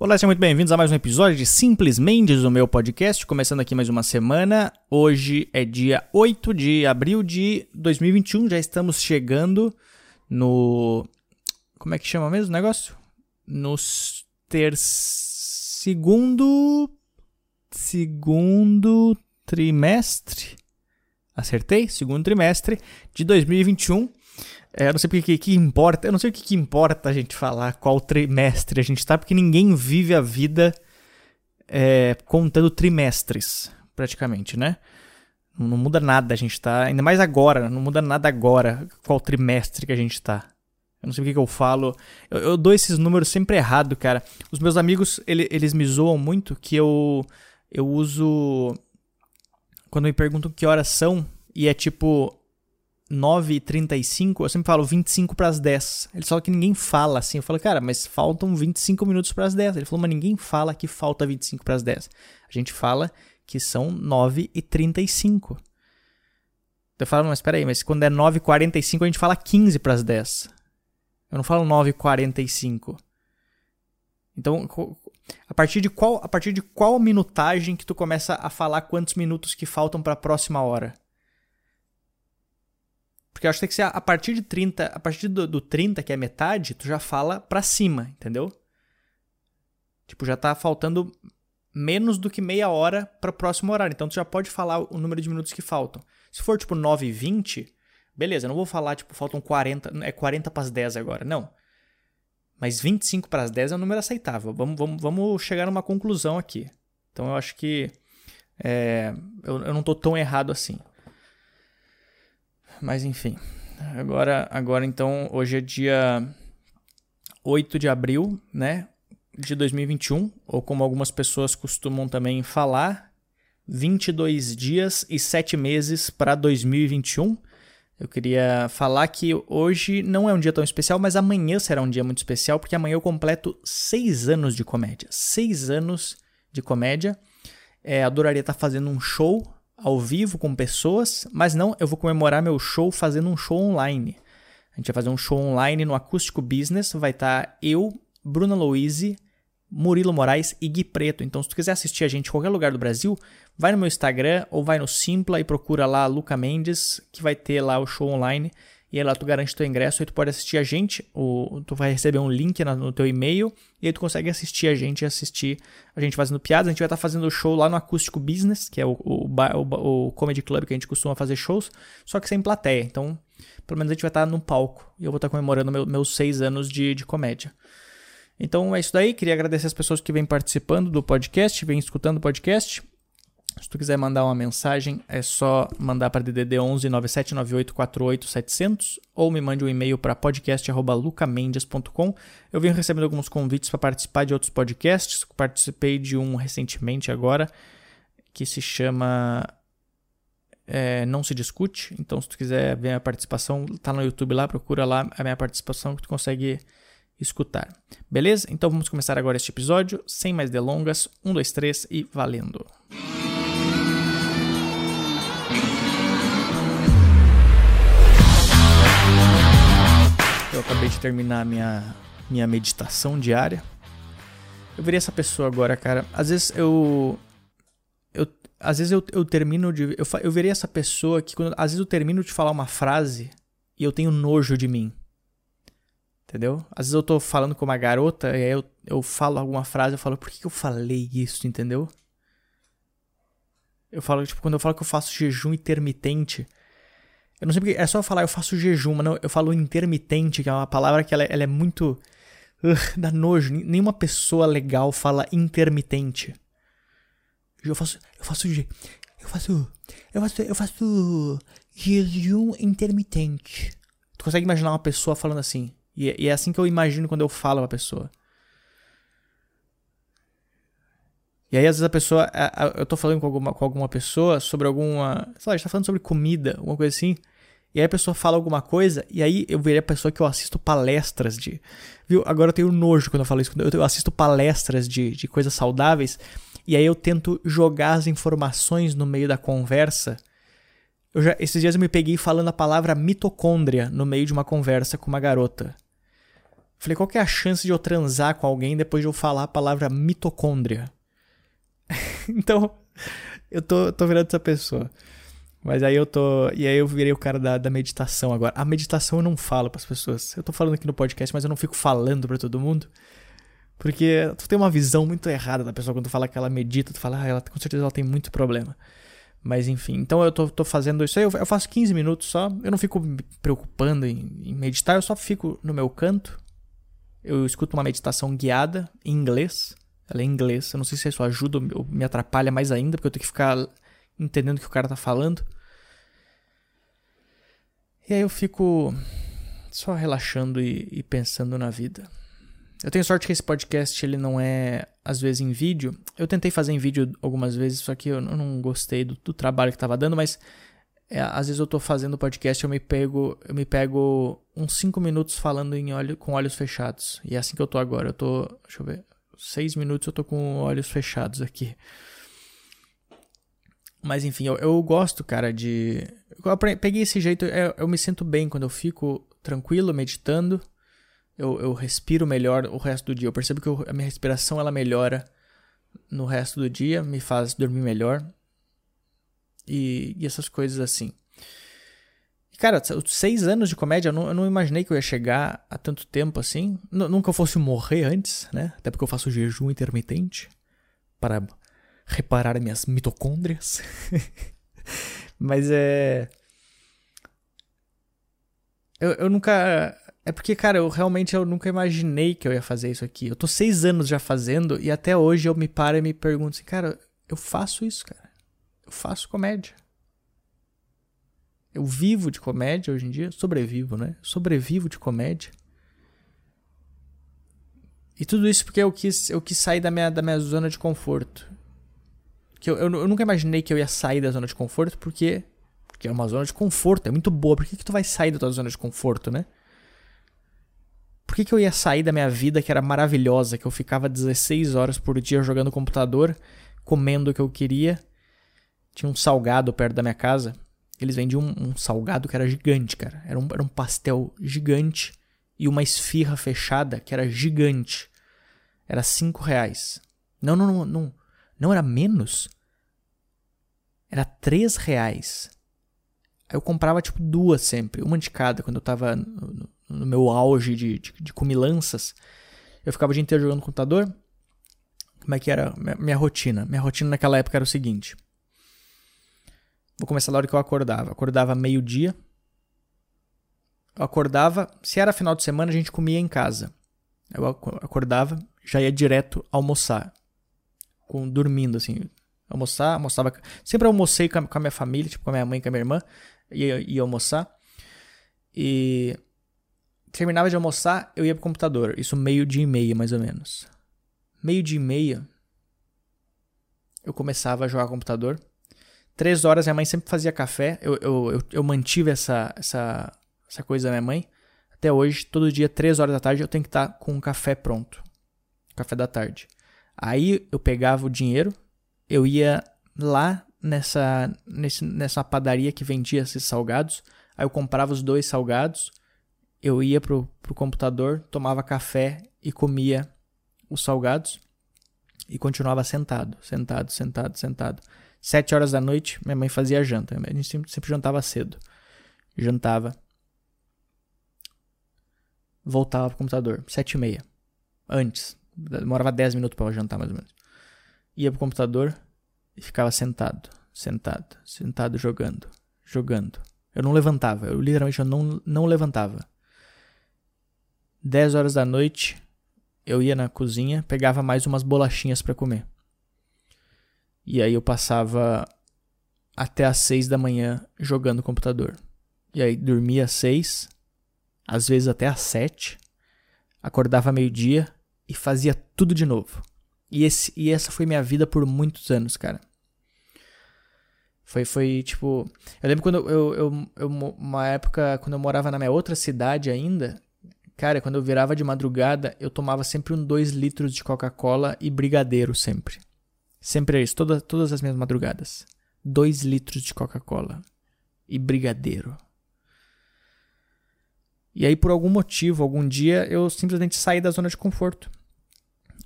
Olá, sejam muito bem-vindos a mais um episódio de Simplesmente o meu podcast, começando aqui mais uma semana. Hoje é dia 8 de abril de 2021, já estamos chegando no. Como é que chama mesmo o negócio? No ter... segundo. Segundo trimestre. Acertei? Segundo trimestre de 2021. É, eu não sei porque que, que importa, eu não sei o que, que importa a gente falar qual trimestre a gente tá, porque ninguém vive a vida é, contando trimestres, praticamente, né? Não, não muda nada a gente tá, ainda mais agora, não muda nada agora qual trimestre que a gente tá. Eu não sei o que, que eu falo. Eu, eu, dou esses números sempre errado, cara. Os meus amigos, ele, eles me zoam muito que eu, eu uso. Quando me perguntam que horas são, e é tipo 9h35, eu sempre falo 25 para as 10. Ele fala que ninguém fala assim. Eu falo, cara, mas faltam 25 minutos para as 10. Ele falou, mas ninguém fala que falta 25 para as 10. A gente fala que são 9h35. Eu falo, mas espera aí, mas quando é 9h45 a gente fala 15 para as 10. Eu não falo 9h45. Então, a partir de qual a partir de qual minutagem que tu começa a falar quantos minutos que faltam para a próxima hora? Porque eu acho que tem que ser a partir de 30, a partir do, do 30, que é metade, tu já fala pra cima, entendeu? Tipo, já tá faltando menos do que meia hora para o próximo horário. Então tu já pode falar o número de minutos que faltam. Se for tipo 9 e 20, beleza, eu não vou falar tipo faltam 40, é 40 para as 10 agora, não. Mas 25 para as 10 é um número aceitável. Vamos, vamos, vamos chegar numa conclusão aqui. Então eu acho que é, eu, eu não tô tão errado assim. Mas enfim. Agora, agora então, hoje é dia 8 de abril, né? De 2021, ou como algumas pessoas costumam também falar, 22 dias e 7 meses para 2021. Eu queria falar que hoje não é um dia tão especial, mas amanhã será um dia muito especial, porque amanhã eu completo 6 anos de comédia. 6 anos de comédia. É, adoraria estar fazendo um show ao vivo com pessoas, mas não, eu vou comemorar meu show fazendo um show online. A gente vai fazer um show online no Acústico Business, vai estar tá eu, Bruna Louise, Murilo Moraes e Gui Preto. Então, se tu quiser assistir a gente em qualquer lugar do Brasil, vai no meu Instagram ou vai no Simpla e procura lá Luca Mendes, que vai ter lá o show online e aí lá tu garante teu ingresso e tu pode assistir a gente, ou tu vai receber um link no teu e-mail e aí tu consegue assistir a gente e assistir a gente fazendo piadas. A gente vai estar tá fazendo show lá no Acústico Business, que é o, o, o, o, comedy club que a gente costuma fazer shows, só que sem plateia. Então, pelo menos a gente vai estar tá no palco e eu vou estar tá comemorando meu, meus seis anos de, de comédia. Então é isso daí. Queria agradecer as pessoas que vêm participando do podcast, vêm escutando o podcast. Se tu quiser mandar uma mensagem, é só mandar para DDD 11 9798 48 700 ou me mande um e-mail para podcast@lucamendes.com. Eu venho recebendo alguns convites para participar de outros podcasts. Participei de um recentemente agora que se chama é, Não se discute. Então, se tu quiser ver a participação, tá no YouTube lá, procura lá a minha participação que tu consegue escutar. Beleza? Então vamos começar agora este episódio, sem mais delongas. Um, dois, três e valendo! Eu acabei de terminar minha, minha meditação diária. Eu veria essa pessoa agora, cara. Às vezes eu. eu às vezes eu, eu termino de. Eu, eu veria essa pessoa que. Quando, às vezes eu termino de falar uma frase e eu tenho nojo de mim. Entendeu? Às vezes eu tô falando com uma garota e aí eu, eu falo alguma frase eu falo, por que, que eu falei isso, entendeu? Eu falo, tipo, quando eu falo que eu faço jejum intermitente, eu não sei porque. É só falar eu faço jejum, mas não, eu falo intermitente, que é uma palavra que ela, ela é muito. Uh, dá nojo. Nenhuma pessoa legal fala intermitente. Eu faço. Eu faço. Eu faço. Eu faço. Eu faço. Jejum intermitente. Tu consegue imaginar uma pessoa falando assim? E, e é assim que eu imagino quando eu falo a pessoa. E aí, às vezes, a pessoa. Eu tô falando com alguma, com alguma pessoa sobre alguma. Sei lá, a gente tá falando sobre comida, alguma coisa assim. E aí a pessoa fala alguma coisa, e aí eu veria a pessoa que eu assisto palestras de. Viu? Agora eu tenho nojo quando eu falo isso. Eu assisto palestras de, de coisas saudáveis, e aí eu tento jogar as informações no meio da conversa. Eu já, esses dias eu me peguei falando a palavra mitocôndria no meio de uma conversa com uma garota. Falei, qual que é a chance de eu transar com alguém depois de eu falar a palavra mitocôndria? então, eu tô, tô virando essa pessoa. Mas aí eu tô. E aí eu virei o cara da, da meditação agora. A meditação eu não falo para as pessoas. Eu tô falando aqui no podcast, mas eu não fico falando para todo mundo. Porque tu tem uma visão muito errada da pessoa quando tu fala que ela medita, tu fala, ah, ela, com certeza ela tem muito problema. Mas enfim, então eu tô, tô fazendo isso aí, eu, eu, faço 15 minutos só, eu não fico me preocupando em, em meditar, eu só fico no meu canto. Eu escuto uma meditação guiada em inglês. Ela é em inglês, eu não sei se isso ajuda ou me atrapalha mais ainda, porque eu tenho que ficar entendendo o que o cara tá falando. E aí eu fico só relaxando e, e, pensando na vida. Eu tenho sorte que esse podcast ele não é às vezes em vídeo. Eu tentei fazer em vídeo algumas vezes, só que eu não gostei do, do trabalho que tava dando, mas é, às vezes eu tô fazendo podcast eu me pego eu me pego uns 5 minutos falando em olho, com olhos fechados. E é assim que eu tô agora. Eu tô, deixa eu ver, 6 minutos eu tô com olhos fechados aqui. Mas enfim, eu, eu gosto, cara, de. Eu peguei esse jeito, eu, eu, me sinto bem quando eu fico tranquilo, meditando. Eu, eu respiro melhor o resto do dia. Eu percebo que eu, a minha respiração ela melhora no resto do dia, me faz dormir melhor. E, e essas coisas assim. Cara, seis anos de comédia, eu não, eu não, imaginei que eu ia chegar a tanto tempo assim. N nunca fosse morrer antes, né? Até porque eu faço jejum intermitente para reparar minhas mitocôndrias. Mas é. Eu, eu nunca. É porque, cara, eu realmente eu nunca imaginei que eu ia fazer isso aqui. Eu tô seis anos já fazendo e até hoje eu me paro e me pergunto assim, cara, eu faço isso, cara. Eu faço comédia. Eu vivo de comédia hoje em dia. Sobrevivo, né? Sobrevivo de comédia. E tudo isso porque eu quis, eu quis sair da minha, da minha zona de conforto que eu, eu, eu, nunca imaginei que eu ia sair da zona de conforto, porque, porque é uma zona de conforto, é muito boa. Por que, que tu vai sair da tua zona de conforto, né? Por que, que eu ia sair da minha vida que era maravilhosa, que eu ficava 16 horas por dia jogando computador, comendo o que eu queria? Tinha um salgado perto da minha casa. Eles vendiam um, um salgado que era gigante, cara. Era um, era um pastel gigante e uma esfirra fechada que era gigante. Era 5 reais. Não, não, não, não. Não era menos? Era três reais. Aí eu comprava tipo duas sempre, uma de cada, quando eu tava no, no meu auge de, de, de comilanças. Eu ficava o dia inteiro jogando no computador. Como é que era minha, minha rotina? Minha rotina naquela época era o seguinte. Vou começar da hora que eu acordava. Acordava meio-dia. Eu acordava. Se era final de semana, a gente comia em casa. Eu acordava, já ia direto almoçar com, dormindo, assim. Almoçar, almoçava. Sempre almocei com a, com a minha família, tipo com a minha mãe com a minha irmã. Ia, ia almoçar. E terminava de almoçar, eu ia pro computador. Isso meio dia e meia, mais ou menos. Meio dia e meia, eu começava a jogar computador. Três horas, minha mãe sempre fazia café. Eu, eu, eu, eu mantive essa, essa, essa coisa da minha mãe. Até hoje, todo dia, três horas da tarde, eu tenho que estar com o café pronto. Café da tarde. Aí eu pegava o dinheiro, eu ia lá nessa, nesse, nessa padaria que vendia esses salgados, aí eu comprava os dois salgados, eu ia pro, pro computador, tomava café e comia os salgados e continuava sentado, sentado, sentado, sentado. Sete horas da noite, minha mãe fazia janta. A gente sempre, sempre jantava cedo. Jantava. Voltava pro computador. Sete e meia. Antes. Demorava 10 minutos para jantar, mais ou menos. Ia pro computador e ficava sentado, sentado, sentado jogando, jogando. Eu não levantava, eu literalmente eu não, não levantava. 10 horas da noite, eu ia na cozinha, pegava mais umas bolachinhas para comer. E aí eu passava até às 6 da manhã jogando computador. E aí dormia às 6, às vezes até às 7, acordava meio-dia, e fazia tudo de novo. E, esse, e essa foi minha vida por muitos anos, cara. Foi, foi tipo. Eu lembro quando eu, eu, eu, Uma época, quando eu morava na minha outra cidade ainda. Cara, quando eu virava de madrugada, eu tomava sempre um 2 litros de Coca-Cola e brigadeiro, sempre. Sempre é isso, toda, todas as minhas madrugadas. 2 litros de Coca-Cola e brigadeiro. E aí, por algum motivo, algum dia, eu simplesmente saí da zona de conforto.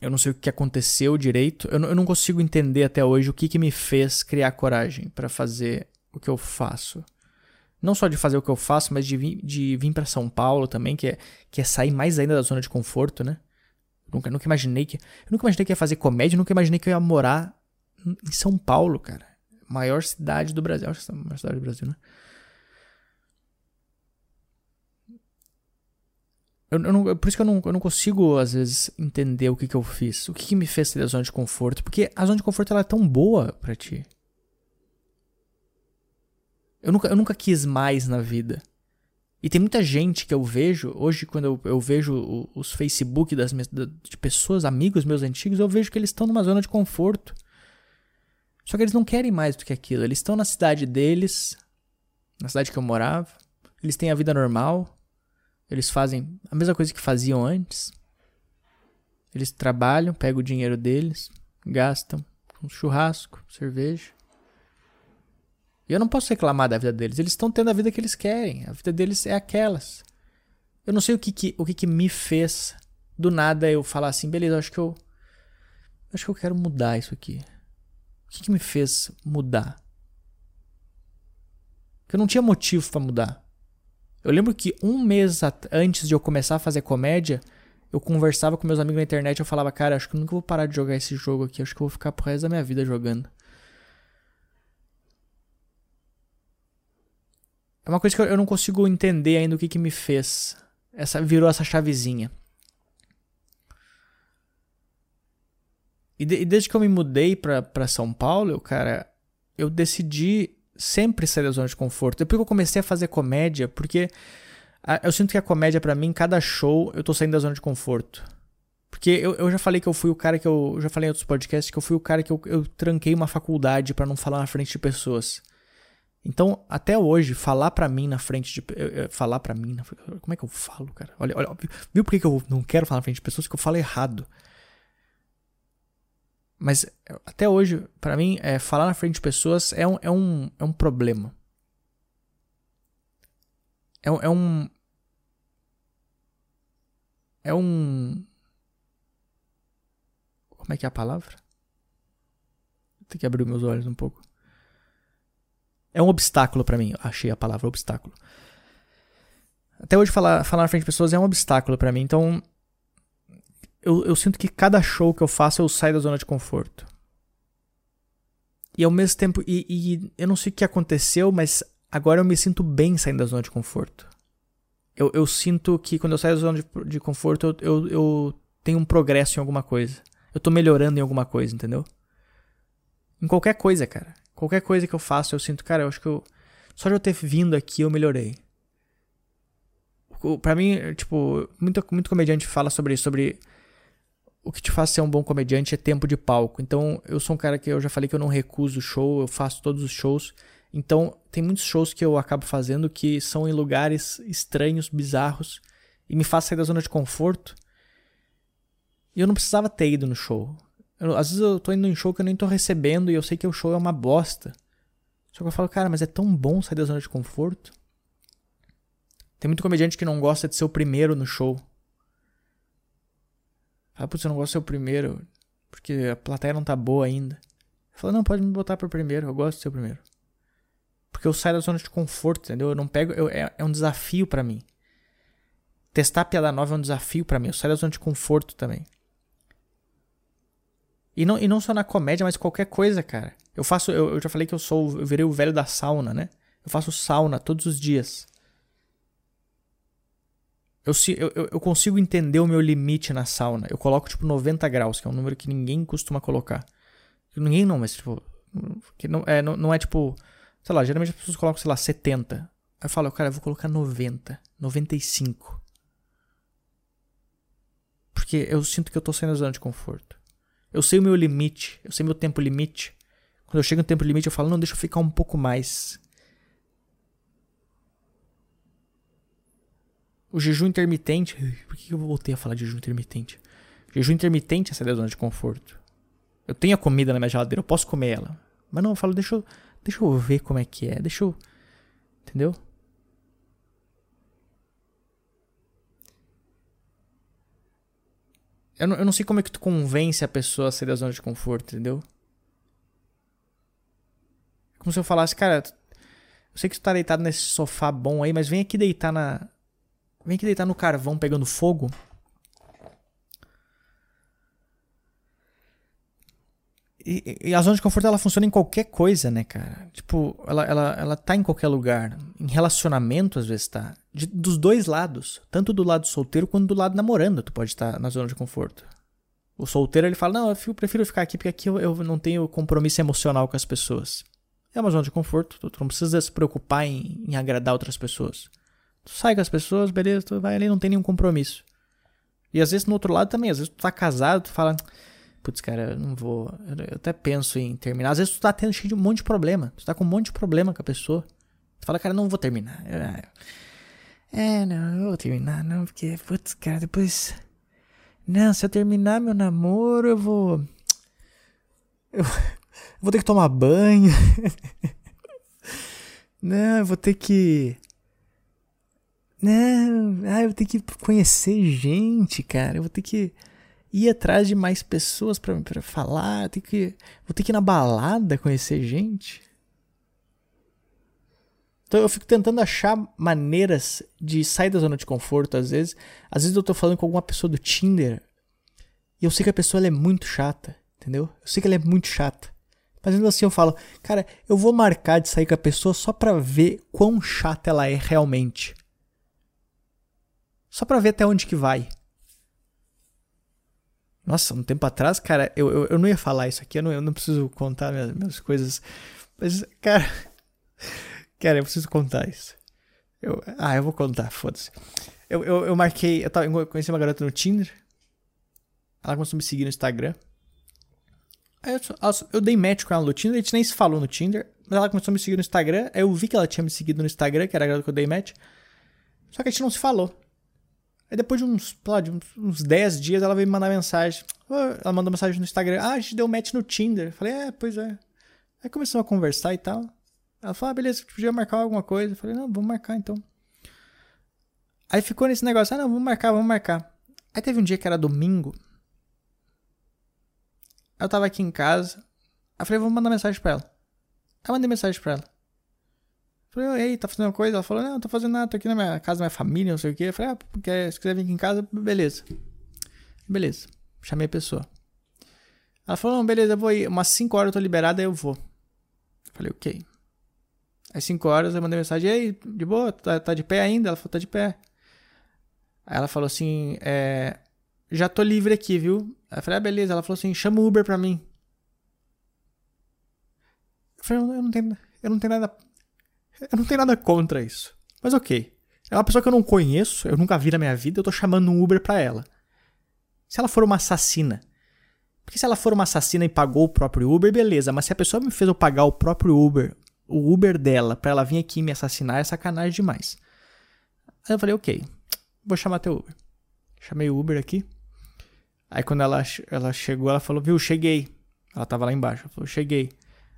Eu não sei o que aconteceu direito. Eu não, eu não consigo entender até hoje o que, que me fez criar coragem para fazer o que eu faço. Não só de fazer o que eu faço, mas de vir, de vir para São Paulo também, que é, que é sair mais ainda da zona de conforto, né? Nunca, nunca imaginei que. Nunca imaginei que ia fazer comédia, nunca imaginei que eu ia morar em São Paulo, cara. Maior cidade do Brasil. Acho que é a maior cidade do Brasil, né? Eu, eu não, por isso que eu não, eu não consigo, às vezes, entender o que, que eu fiz. O que, que me fez sair da zona de conforto. Porque a zona de conforto ela é tão boa para ti. Eu nunca, eu nunca quis mais na vida. E tem muita gente que eu vejo, hoje, quando eu, eu vejo os Facebook das, de pessoas, amigos meus antigos, eu vejo que eles estão numa zona de conforto. Só que eles não querem mais do que aquilo. Eles estão na cidade deles, na cidade que eu morava. Eles têm a vida normal. Eles fazem a mesma coisa que faziam antes. Eles trabalham, pegam o dinheiro deles, gastam com churrasco, cerveja. Eu não posso reclamar da vida deles. Eles estão tendo a vida que eles querem. A vida deles é aquelas. Eu não sei o que, que o que, que me fez do nada eu falar assim, beleza, acho que eu acho que eu quero mudar isso aqui. O que, que me fez mudar? Que eu não tinha motivo para mudar. Eu lembro que um mês antes de eu começar a fazer comédia, eu conversava com meus amigos na internet eu falava, cara, acho que eu nunca vou parar de jogar esse jogo aqui, acho que eu vou ficar pro resto da minha vida jogando. É uma coisa que eu não consigo entender ainda o que, que me fez. Essa virou essa chavezinha. E, de, e desde que eu me mudei pra, pra São Paulo, eu, cara, eu decidi sempre sair da zona de conforto. Depois que eu comecei a fazer comédia, porque eu sinto que a comédia para mim, cada show, eu tô saindo da zona de conforto. Porque eu, eu já falei que eu fui o cara que eu. Já falei em outros podcasts que eu fui o cara que eu, eu tranquei uma faculdade para não falar na frente de pessoas. Então, até hoje, falar para mim na frente de. Falar para mim. Na, como é que eu falo, cara? Olha, olha viu por que eu não quero falar na frente de pessoas? Que eu falo errado. Mas até hoje, para mim, é, falar na frente de pessoas é um, é um, é um problema. É, é um. É um. Como é que é a palavra? Tem que abrir meus olhos um pouco. É um obstáculo para mim. Achei a palavra obstáculo. Até hoje falar, falar na frente de pessoas é um obstáculo para mim. Então, eu, eu sinto que cada show que eu faço eu saio da zona de conforto. E ao mesmo tempo, e, e, eu não sei o que aconteceu, mas agora eu me sinto bem saindo da zona de conforto. Eu, eu sinto que quando eu saio da zona de, de conforto, eu, eu, eu, tenho um progresso em alguma coisa. Eu tô melhorando em alguma coisa, entendeu? Em qualquer coisa, cara. Qualquer coisa que eu faço, eu sinto, cara, eu acho que eu. Só de eu ter vindo aqui, eu melhorei. Pra mim, tipo, muito, muito comediante fala sobre isso, sobre o que te faz ser um bom comediante é tempo de palco. Então, eu sou um cara que eu já falei que eu não recuso show, eu faço todos os shows. Então, tem muitos shows que eu acabo fazendo que são em lugares estranhos, bizarros, e me faz sair da zona de conforto. E eu não precisava ter ido no show. Eu, às vezes eu tô indo em show que eu nem tô recebendo e eu sei que o show é uma bosta. Só que eu falo, cara, mas é tão bom sair da zona de conforto. Tem muito comediante que não gosta de ser o primeiro no show. Fala, putz, eu não gosto de ser o primeiro, porque a plateia não tá boa ainda. Fala, não, pode me botar pro primeiro, eu gosto de ser o primeiro. Porque eu saio da zona de conforto, entendeu? Eu não pego. Eu, é, é um desafio para mim. Testar piada nova é um desafio para mim. Eu saio da zona de conforto também. E não, e não só na comédia, mas qualquer coisa, cara. Eu faço. Eu, eu já falei que eu sou. Eu virei o velho da sauna, né? Eu faço sauna todos os dias. Eu, eu, eu consigo entender o meu limite na sauna. Eu coloco tipo 90 graus, que é um número que ninguém costuma colocar. Ninguém não, mas tipo. Que não, é, não, não é tipo. Sei lá, geralmente as pessoas colocam, sei lá, 70. Aí eu falo, cara, eu vou colocar 90, 95. Porque eu sinto que eu tô saindo da zona de conforto. Eu sei o meu limite, eu sei meu tempo limite. Quando eu chego no tempo limite, eu falo, não, deixa eu ficar um pouco mais. O jejum intermitente. Por que eu voltei a falar de jejum intermitente? jejum intermitente é sair da zona de conforto. Eu tenho a comida na minha geladeira, eu posso comer ela. Mas não, eu falo, deixa eu, deixa eu ver como é que é. Deixa eu. Entendeu? Eu não, eu não sei como é que tu convence a pessoa a sair da zona de conforto, entendeu? Como se eu falasse, cara, eu sei que tu tá deitado nesse sofá bom aí, mas vem aqui deitar na. Vem aqui deitar no carvão pegando fogo. E, e, a zona de conforto ela funciona em qualquer coisa, né, cara? Tipo, ela, ela, ela tá em qualquer lugar. Em relacionamento, às vezes tá. De, dos dois lados. Tanto do lado solteiro quanto do lado namorando, tu pode estar tá na zona de conforto. O solteiro ele fala: Não, eu prefiro ficar aqui porque aqui eu, eu não tenho compromisso emocional com as pessoas. É uma zona de conforto, tu, tu não precisa se preocupar em, em, agradar outras pessoas. Tu sai com as pessoas, beleza, tu vai ali, não tem nenhum compromisso. E às vezes no outro lado também, às vezes tu tá casado, tu fala putz, cara, eu não vou. Eu até penso em terminar. Às vezes tu tá tendo cheio de um monte de problema. Tu tá com um monte de problema com a pessoa. Tu fala, cara, não vou terminar. É, não, eu vou terminar, não, porque, putz, cara, depois. Não, se eu terminar meu namoro, eu vou. Eu, vou ter que tomar banho. não, eu vou ter que. Não, ah, eu vou ter que conhecer gente, cara. Eu vou ter que ir atrás de mais pessoas para falar, ter que, vou ter que ir na balada conhecer gente. Então eu fico tentando achar maneiras de sair da zona de conforto às vezes. Às vezes eu tô falando com alguma pessoa do Tinder e eu sei que a pessoa é muito chata, entendeu? Eu sei que ela é muito chata. Mas ainda assim eu falo, cara, eu vou marcar de sair com a pessoa só pra ver quão chata ela é realmente. Só pra ver até onde que vai. Nossa, um tempo atrás, cara, eu, eu, eu não ia falar isso aqui, eu não, eu não preciso contar minhas, minhas coisas. Mas, cara. Cara, eu preciso contar isso. Eu, ah, eu vou contar, foda-se. Eu, eu, eu marquei. Eu, tava, eu conheci uma garota no Tinder. Ela começou a me seguir no Instagram. Aí eu, eu, dei match com ela no Tinder, a gente nem se falou no Tinder. Mas ela começou a me seguir no Instagram. Aí eu vi que ela tinha me seguido no Instagram, que era a garota que eu dei match. Só que a gente não se falou. Aí depois de uns, de uns 10 dias ela veio me mandar mensagem. Ela mandou mensagem no Instagram. Ah, a gente deu match no Tinder. Eu falei, é, pois é. Aí começamos a conversar e tal. Ela falou, ah, beleza, podia marcar alguma coisa. Eu falei, não, vamos marcar então. Aí ficou nesse negócio, ah, não, vamos marcar, vamos marcar. Aí teve um dia que era domingo. Eu tava aqui em casa. Aí eu falei, vou mandar mensagem pra ela. Aí eu mandei mensagem pra ela. Falei, ei, tá fazendo uma coisa? Ela falou, não, não tô fazendo nada, tô aqui na minha casa minha família, não sei o quê. Eu falei, ah, porque se quiser vir aqui em casa, beleza. Beleza. Chamei a pessoa. Ela falou, não, beleza, eu vou ir. Umas 5 horas eu tô liberada, eu vou. Eu falei, ok. Aí 5 horas eu mandei mensagem, ei, de boa, tá, tá de pé ainda? Ela falou, tá de pé. Aí ela falou assim, é, já tô livre aqui, viu? Eu falei, ah, beleza. Ela falou assim, chama o Uber pra mim. Eu falei, eu não tenho, eu não tenho nada eu não tenho nada contra isso. Mas ok. É uma pessoa que eu não conheço, eu nunca vi na minha vida, eu tô chamando um Uber pra ela. Se ela for uma assassina. Porque se ela for uma assassina e pagou o próprio Uber, beleza. Mas se a pessoa me fez eu pagar o próprio Uber, o Uber dela, pra ela vir aqui me assassinar, é sacanagem demais. Aí eu falei, ok, vou chamar teu Uber. Chamei o Uber aqui. Aí quando ela, ela chegou, ela falou, viu, cheguei. Ela tava lá embaixo. Ela falou, cheguei.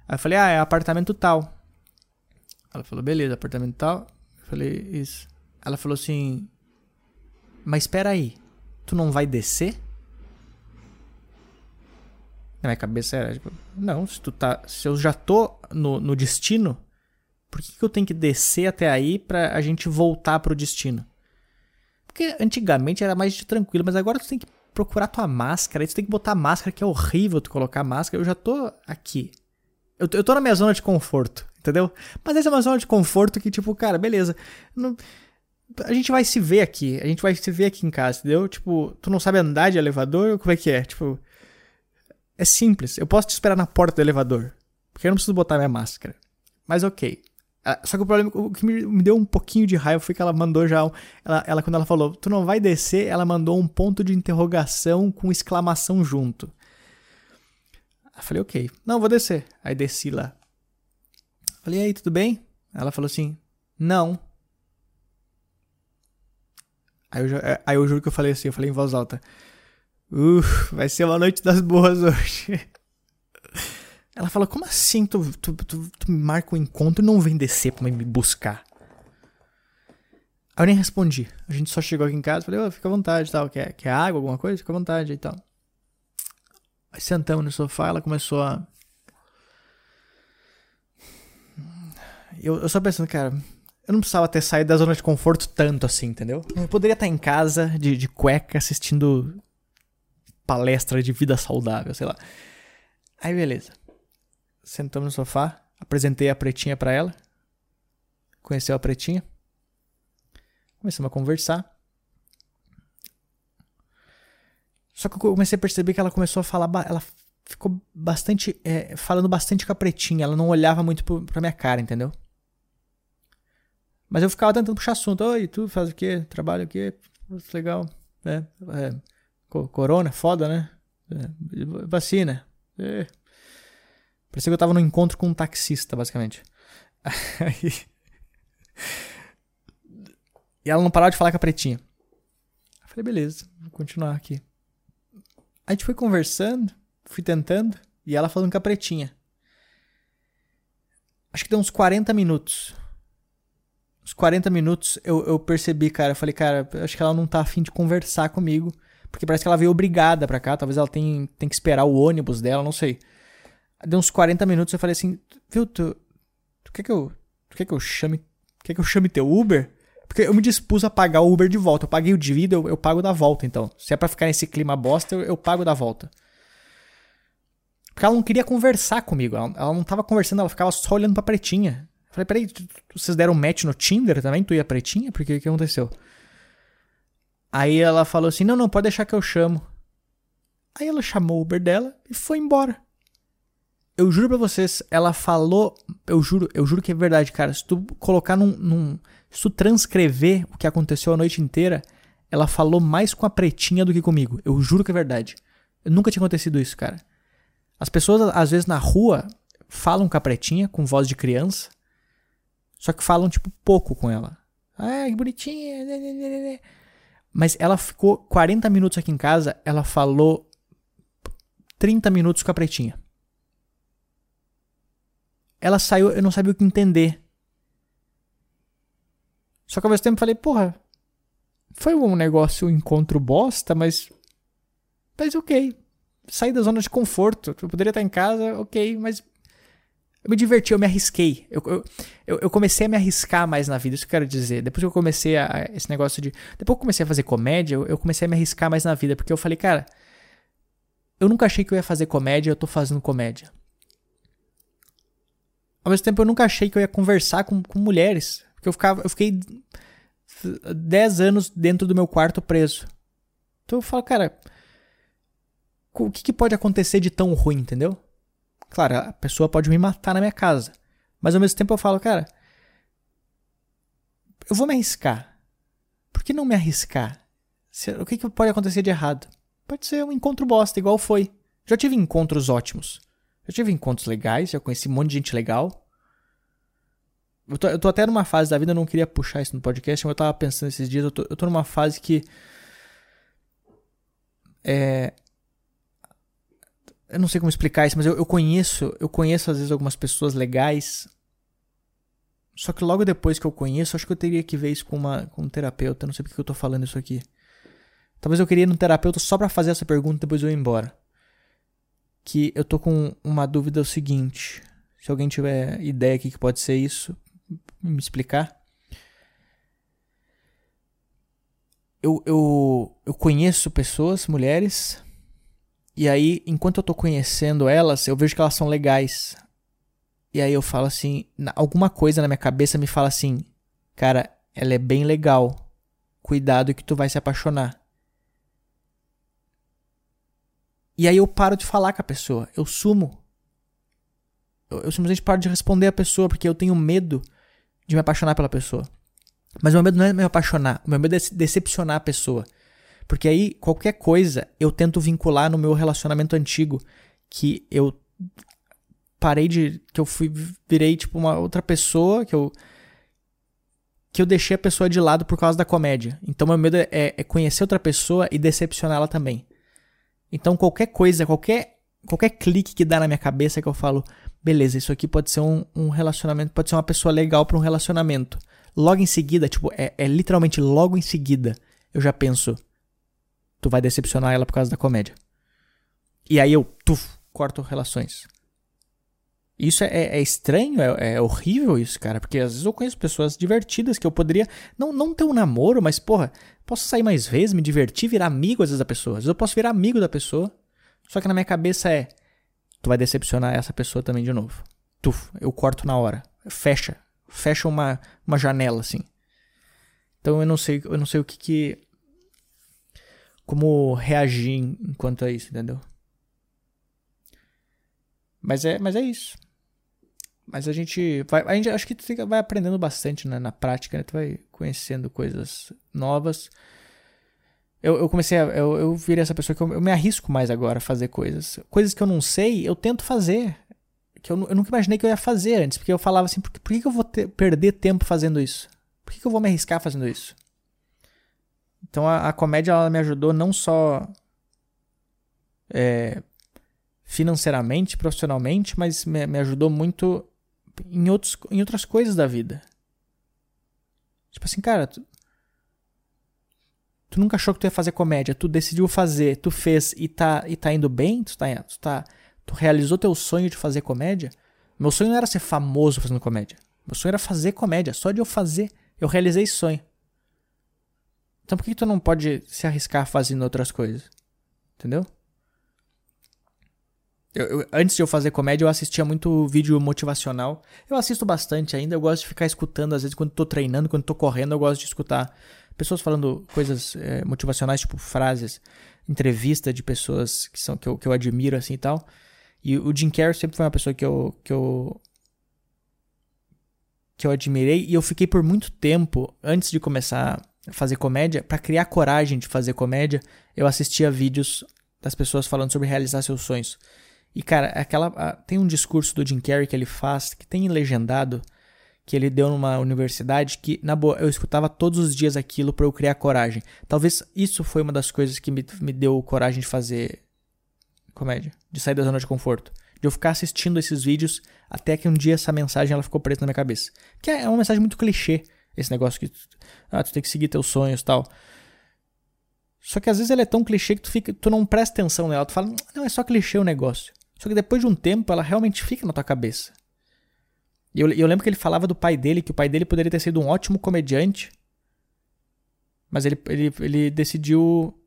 Aí eu falei, ah, é apartamento tal. Ela falou, beleza, apartamento tal. Eu falei, isso. Ela falou assim, mas espera aí, tu não vai descer? Na minha cabeça era, tipo, não, se tu tá, se eu já tô no, no destino, por que, que eu tenho que descer até aí pra a gente voltar pro destino? Porque antigamente era mais tranquilo, mas agora tu tem que procurar tua máscara, aí tu tem que botar máscara, que é horrível tu colocar máscara. Eu já tô aqui. Eu, eu tô na minha zona de conforto entendeu? Mas essa é uma zona de conforto que, tipo, cara, beleza. Não, a gente vai se ver aqui, a gente vai se ver aqui em casa, entendeu? Tipo, tu não sabe andar de elevador? Como é que é? Tipo, é simples. Eu posso te esperar na porta do elevador, porque eu não preciso botar minha máscara. Mas ok. Ah, só que o problema, o que me deu um pouquinho de raiva foi que ela mandou já. Ela, ela, quando ela falou, tu não vai descer, ela mandou um ponto de interrogação com exclamação junto. Eu falei, ok. Não, vou descer. Aí desci lá. Falei, e aí, tudo bem? Ela falou assim, não. Aí eu, é, aí eu juro que eu falei assim, eu falei em voz alta. Vai ser uma noite das boas hoje. Ela falou, como assim tu, tu, tu, tu me marca um encontro e não vem descer pra me buscar? Aí eu nem respondi. A gente só chegou aqui em casa, falei, oh, fica à vontade tal. Quer, quer água, alguma coisa? Fica à vontade e tal. Aí sentamos no sofá, ela começou a. Eu, eu só pensando, cara, eu não precisava ter saído da zona de conforto tanto assim, entendeu? Eu poderia estar em casa, de, de cueca, assistindo palestra de vida saudável, sei lá. Aí beleza. Sentamos no sofá, apresentei a pretinha para ela. Conheceu a pretinha. Começamos a conversar. Só que eu comecei a perceber que ela começou a falar. Ela ficou bastante. É, falando bastante com a pretinha. Ela não olhava muito pra minha cara, entendeu? Mas eu ficava tentando puxar assunto. Oi, tu faz o quê? Trabalha o quê? Legal. É, é, corona, foda, né? É, vacina. É. Parecia que eu tava num encontro com um taxista, basicamente. Aí. E ela não parava de falar com a pretinha. Eu falei, beleza, vou continuar aqui. A gente foi conversando, fui tentando, e ela falando com a pretinha. Acho que deu uns 40 minutos. Uns 40 minutos eu, eu percebi, cara. Eu falei, cara, acho que ela não tá afim de conversar comigo. Porque parece que ela veio obrigada pra cá. Talvez ela tenha, tenha que esperar o ônibus dela, não sei. Deu uns 40 minutos eu falei assim, viu, tu, tu quer que eu. Tu quer que eu chame. Quer que eu chame teu Uber? Porque eu me dispus a pagar o Uber de volta. Eu paguei o de vida, eu, eu pago da volta, então. Se é pra ficar nesse clima bosta, eu, eu pago da volta. Porque ela não queria conversar comigo. Ela, ela, não tava conversando, ela ficava só olhando pra pretinha. Falei, peraí, vocês deram match no Tinder também? Tu ia pretinha? Por que que aconteceu? Aí ela falou assim: não, não, pode deixar que eu chamo. Aí ela chamou o Uber dela e foi embora. Eu juro pra vocês, ela falou. Eu juro, eu juro que é verdade, cara. Se tu colocar num, num se tu transcrever o que aconteceu a noite inteira, ela falou mais com a pretinha do que comigo. Eu juro que é verdade. Eu nunca tinha acontecido isso, cara. As pessoas, às vezes, na rua, falam com a pretinha, com voz de criança. Só que falam, tipo, pouco com ela. Ah, que bonitinha. Né, né, né, Mas ela ficou 40 minutos aqui em casa, ela falou 30 minutos com a pretinha. Ela saiu, eu não sabia o que entender. Só que ao mesmo tempo falei, porra, foi um negócio, um encontro bosta, mas. Mas ok. Saí da zona de conforto. Eu poderia estar em casa, ok, mas. Eu me diverti, eu me arrisquei. Eu, eu, eu comecei a me arriscar mais na vida, isso que eu quero dizer. Depois que eu comecei a. Esse negócio de. Depois que eu comecei a fazer comédia, eu, eu comecei a me arriscar mais na vida, porque eu falei, cara. Eu nunca achei que eu ia fazer comédia, eu tô fazendo comédia. Ao mesmo tempo, eu nunca achei que eu ia conversar com, com mulheres. Porque eu, ficava, eu fiquei 10 anos dentro do meu quarto preso. Então eu falo, cara, o que, que pode acontecer de tão ruim, entendeu? Claro, a pessoa pode me matar na minha casa. Mas ao mesmo tempo eu falo, cara, eu vou me arriscar. Por que não me arriscar? O que, que pode acontecer de errado? Pode ser um encontro bosta, igual foi. Já tive encontros ótimos. Já tive encontros legais, já conheci um monte de gente legal. Eu tô, eu tô até numa fase da vida, eu não queria puxar isso no podcast, mas eu tava pensando esses dias, eu tô, eu tô numa fase que. É. Eu não sei como explicar isso, mas eu, eu conheço, eu conheço às vezes algumas pessoas legais. Só que logo depois que eu conheço, acho que eu teria que ver isso com, uma, com um terapeuta. Eu não sei porque eu tô falando isso aqui. Talvez eu queria ir no terapeuta só para fazer essa pergunta e depois eu ir embora. Que eu tô com uma dúvida o seguinte. Se alguém tiver ideia aqui que pode ser isso, me explicar. Eu, eu, eu conheço pessoas, mulheres, e aí, enquanto eu tô conhecendo elas, eu vejo que elas são legais. E aí eu falo assim, alguma coisa na minha cabeça me fala assim, cara, ela é bem legal. Cuidado que tu vai se apaixonar. E aí eu paro de falar com a pessoa, eu sumo. Eu, eu simplesmente paro de responder a pessoa porque eu tenho medo de me apaixonar pela pessoa. Mas o meu medo não é me apaixonar, o meu medo é decepcionar a pessoa. Porque aí, qualquer coisa, eu tento vincular no meu relacionamento antigo. Que eu parei de. Que eu fui. Virei, tipo, uma outra pessoa. Que eu. Que eu deixei a pessoa de lado por causa da comédia. Então, meu medo é, é conhecer outra pessoa e decepcioná-la também. Então, qualquer coisa, qualquer. Qualquer clique que dá na minha cabeça que eu falo, beleza, isso aqui pode ser um, um relacionamento, pode ser uma pessoa legal para um relacionamento. logo em seguida, tipo, é, é literalmente logo em seguida, eu já penso, tu vai decepcionar ela por causa da comédia. E aí eu, tuf, corto relações. Isso é, é, estranho, é, é, horrível isso, cara. Porque às vezes eu conheço pessoas divertidas que eu poderia. Não, não ter um namoro, mas, porra, posso sair mais vezes, me divertir, virar amigo às vezes da pessoa. Às vezes eu posso virar amigo da pessoa. Só que na minha cabeça é. Tu vai decepcionar essa pessoa também de novo. Tu, eu corto na hora. Fecha. Fecha uma, uma janela, assim. Então eu não sei, eu não sei o que que. Como reagir enquanto a isso, entendeu? Mas é, mas é isso. Mas a gente vai, a gente acho que tu vai aprendendo bastante né, na prática, né? Tu vai conhecendo coisas novas. Eu, eu comecei a, eu, eu virei essa pessoa que eu, eu, me arrisco mais agora a fazer coisas. Coisas que eu não sei, eu tento fazer. Que eu, eu nunca imaginei que eu ia fazer antes. Porque eu falava assim, por, por que, que eu vou ter, perder tempo fazendo isso? Por que, que eu vou me arriscar fazendo isso? Então a, a comédia ela me ajudou não só é, financeiramente, profissionalmente, mas me, me ajudou muito em, outros, em outras coisas da vida. Tipo assim, cara, tu, tu nunca achou que tu ia fazer comédia, tu decidiu fazer, tu fez e tá, e tá indo bem, tu tá, tu tá, tu realizou teu sonho de fazer comédia. Meu sonho não era ser famoso fazendo comédia. Meu sonho era fazer comédia. Só de eu fazer, eu realizei esse sonho. Então por que tu não pode se arriscar fazendo outras coisas? Entendeu? Eu, eu, antes de eu fazer comédia, eu assistia muito vídeo motivacional. Eu assisto bastante ainda. Eu gosto de ficar escutando, às vezes, quando tô treinando, quando tô correndo, eu gosto de escutar pessoas falando coisas é, motivacionais, tipo frases, entrevista de pessoas que são que eu, que eu admiro assim e tal. E o Jim Carrey sempre foi uma pessoa que eu que eu que eu admirei e eu fiquei por muito tempo antes de começar fazer comédia, para criar coragem de fazer comédia, eu assistia vídeos das pessoas falando sobre realizar seus sonhos. E, cara, aquela. Tem um discurso do Jim Carrey que ele faz, que tem legendado, que ele deu numa universidade, que, na boa, eu escutava todos os dias aquilo para eu criar coragem. Talvez isso foi uma das coisas que me, me deu coragem de fazer comédia, de sair da zona de conforto. De eu ficar assistindo esses vídeos até que um dia essa mensagem ela ficou preta na minha cabeça. Que é uma mensagem muito clichê, esse negócio que ah, tu tem que seguir teus sonhos tal. Só que às vezes ele é tão clichê que tu, fica, tu não presta atenção nela. Tu fala, não, é só clichê o negócio. Só que depois de um tempo ela realmente fica na tua cabeça. E eu, eu lembro que ele falava do pai dele, que o pai dele poderia ter sido um ótimo comediante, mas ele, ele, ele decidiu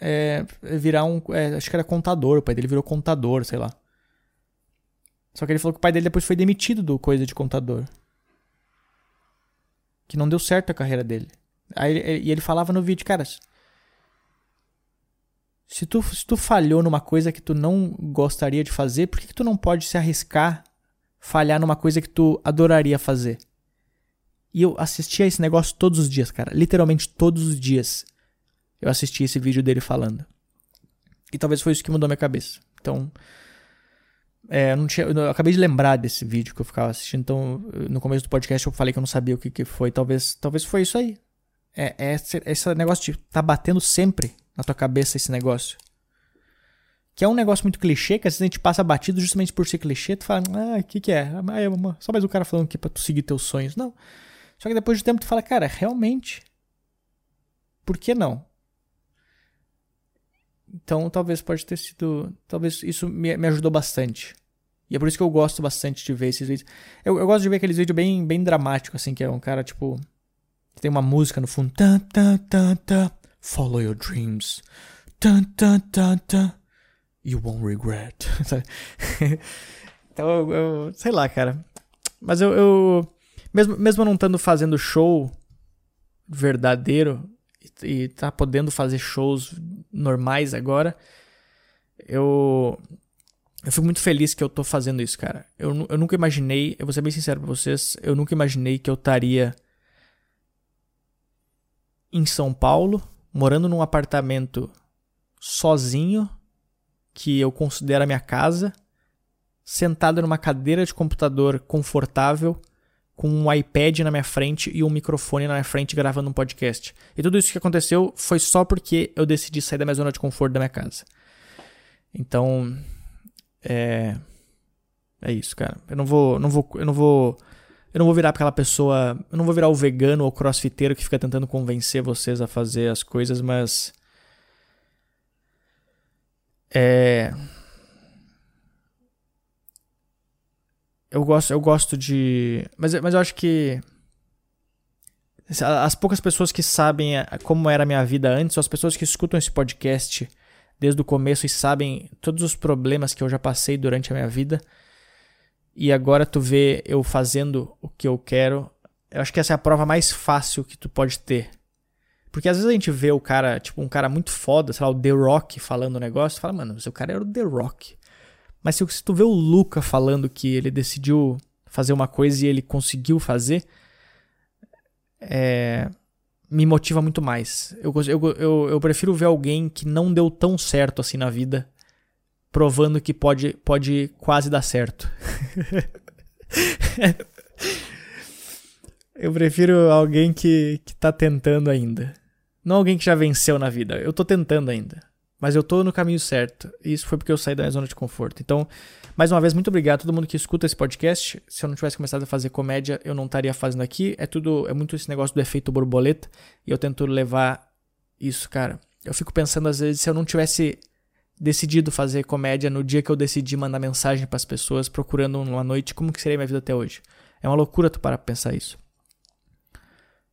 é, virar um. É, acho que era contador, o pai dele virou contador, sei lá. Só que ele falou que o pai dele depois foi demitido do coisa de contador. Que não deu certo a carreira dele. Aí, e ele falava no vídeo, caras, se tu, se tu falhou numa coisa que tu não gostaria de fazer, por que, que tu não pode se arriscar falhar numa coisa que tu adoraria fazer? E eu assistia esse negócio todos os dias, cara. Literalmente todos os dias. Eu assisti esse vídeo dele falando. E talvez foi isso que mudou minha cabeça. Então. É, eu, não tinha, eu acabei de lembrar desse vídeo que eu ficava assistindo. Então, no começo do podcast eu falei que eu não sabia o que, que foi. Talvez, talvez foi isso aí. É, é esse, esse negócio de tá batendo sempre na tua cabeça esse negócio. Que é um negócio muito clichê, que às vezes a gente passa batido justamente por ser clichê, tu fala, ah, o que que é? Ah, é só mais um cara falando aqui pra tu seguir teus sonhos. Não. Só que depois de tempo tu fala, cara, realmente, por que não? Então talvez pode ter sido, talvez isso me, me ajudou bastante. E é por isso que eu gosto bastante de ver esses vídeos. Eu, eu gosto de ver aqueles vídeos bem, bem dramáticos, assim, que é um cara, tipo, que tem uma música no fundo. Tá, tá, tá, tá. Follow your dreams. Dun, dun, dun, dun. You won't regret. então, eu, eu, sei lá, cara. Mas eu, eu mesmo, mesmo não estando fazendo show verdadeiro e, tá podendo fazer shows normais agora, eu eu fico muito feliz que eu tô fazendo isso, cara. Eu, eu nunca imaginei, eu vou ser bem sincero pra vocês, eu nunca imaginei que eu estaria em São Paulo morando num apartamento sozinho, que eu considero a minha casa, sentado numa cadeira de computador confortável, com um iPad na minha frente e um microfone na minha frente gravando um podcast. E tudo isso que aconteceu foi só porque eu decidi sair da minha zona de conforto da minha casa. Então, é é isso, cara. Eu não vou, não vou, eu não vou Eu não vou virar aquela pessoa. Eu não vou virar o vegano ou crossfiteiro que fica tentando convencer vocês a fazer as coisas, mas. É. Eu gosto, eu gosto de. Mas, mas eu acho que. As poucas pessoas que sabem como era a minha vida antes, ou as pessoas que escutam esse podcast desde o começo e sabem todos os problemas que eu já passei durante a minha vida, e agora tu vê eu fazendo o que eu quero, eu acho que essa é a prova mais fácil que tu pode ter. Porque às vezes a gente vê o cara, tipo, um cara muito foda, sei lá, o The Rock falando um negócio, tu fala, mano, o cara era o The Rock. Mas se, tu vê o Luca falando que ele decidiu fazer uma coisa e ele conseguiu fazer, é, me motiva muito mais. Eu, eu, eu, eu prefiro ver alguém que não deu tão certo assim na vida provando que pode, pode quase dar certo. eu prefiro alguém que, que tá tentando ainda. Não alguém que já venceu na vida. Eu tô tentando ainda. Mas eu tô no caminho certo. Isso foi porque eu saí da minha zona de conforto. Então, mais uma vez, muito obrigado a todo mundo que escuta esse podcast. Se eu não tivesse começado a fazer comédia, eu não estaria fazendo aqui. É tudo, é muito esse negócio do efeito borboleta. E eu tento levar isso, cara. Eu fico pensando às vezes se eu não tivesse decidido fazer comédia no dia que eu decidi mandar mensagem para as pessoas procurando uma noite, como que seria minha vida até hoje? É uma loucura tu parar pra pensar isso.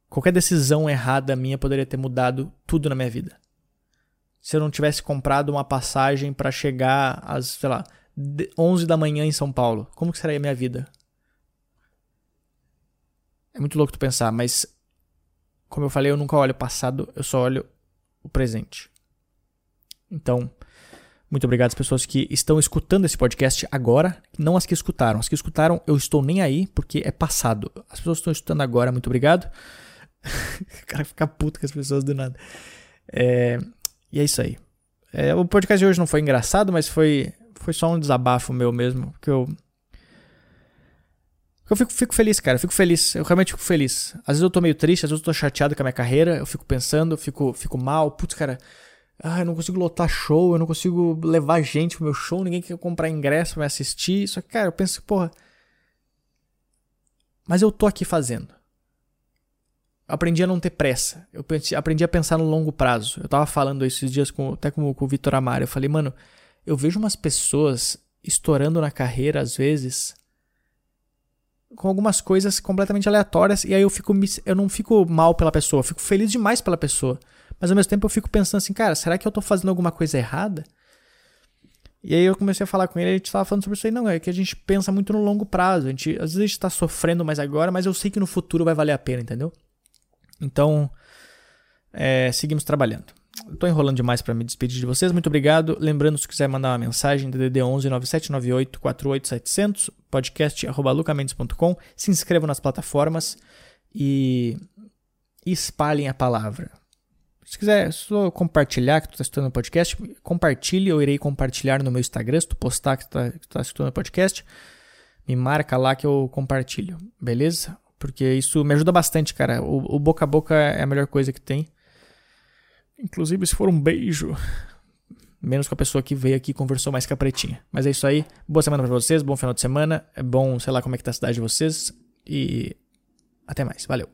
Qualquer decisão errada minha poderia ter mudado tudo na minha vida. Se eu não tivesse comprado uma passagem para chegar às, sei lá, 11 da manhã em São Paulo, como que seria a minha vida? É muito louco tu pensar, mas como eu falei, eu nunca olho o passado, eu só olho o presente. Então, muito obrigado às pessoas que estão escutando esse podcast agora, não as que escutaram. As que escutaram, eu estou nem aí, porque é passado. As pessoas que estão escutando agora, muito obrigado. o cara fica puto com as pessoas do nada. É, e é isso aí. É, o podcast de hoje não foi engraçado, mas foi, foi só um desabafo meu mesmo. Que eu. Eu fico, fico feliz, cara. Eu fico feliz. Eu realmente fico feliz. Às vezes eu tô meio triste, às vezes eu tô chateado com a minha carreira. Eu fico pensando, fico, fico mal. Putz, cara ah, eu não consigo lotar show, eu não consigo levar gente pro meu show, ninguém quer comprar ingresso pra me assistir. Só que, cara, eu penso, porra. Mas eu tô aqui fazendo. Aprendi a não ter pressa. Eu aprendi a pensar no longo prazo. Eu tava falando esses dias com, até com, com o Vitor Amaro. Eu falei, mano, eu vejo umas pessoas estourando na carreira, às vezes, com algumas coisas completamente aleatórias. E aí eu fico. Eu não fico mal pela pessoa, eu fico feliz demais pela pessoa. Mas ao mesmo tempo eu fico pensando assim, cara, será que eu tô fazendo alguma coisa errada? E aí eu comecei a falar com ele, a gente tava falando sobre isso aí, não, é que a gente pensa muito no longo prazo. A gente, às vezes a gente tá sofrendo mais agora, mas eu sei que no futuro vai valer a pena, entendeu? Então, é, seguimos trabalhando. Tô enrolando demais para me despedir de vocês. Muito obrigado. Lembrando, se quiser mandar uma mensagem, DDD 11 9798 48700, podcast lucamendes.com. Se inscrevam nas plataformas e espalhem a palavra. Se quiser só compartilhar que tu está escutando o podcast, compartilhe, eu irei compartilhar no meu Instagram, se tu postar que tu está tá escutando o podcast, me marca lá que eu compartilho, beleza? Porque isso me ajuda bastante, cara. O, o boca a boca é a melhor coisa que tem. Inclusive, se for um beijo, menos com a pessoa que veio aqui e conversou mais com a pretinha. Mas é isso aí. Boa semana para vocês, bom final de semana. É bom, sei lá como é que tá a cidade de vocês. E até mais. Valeu.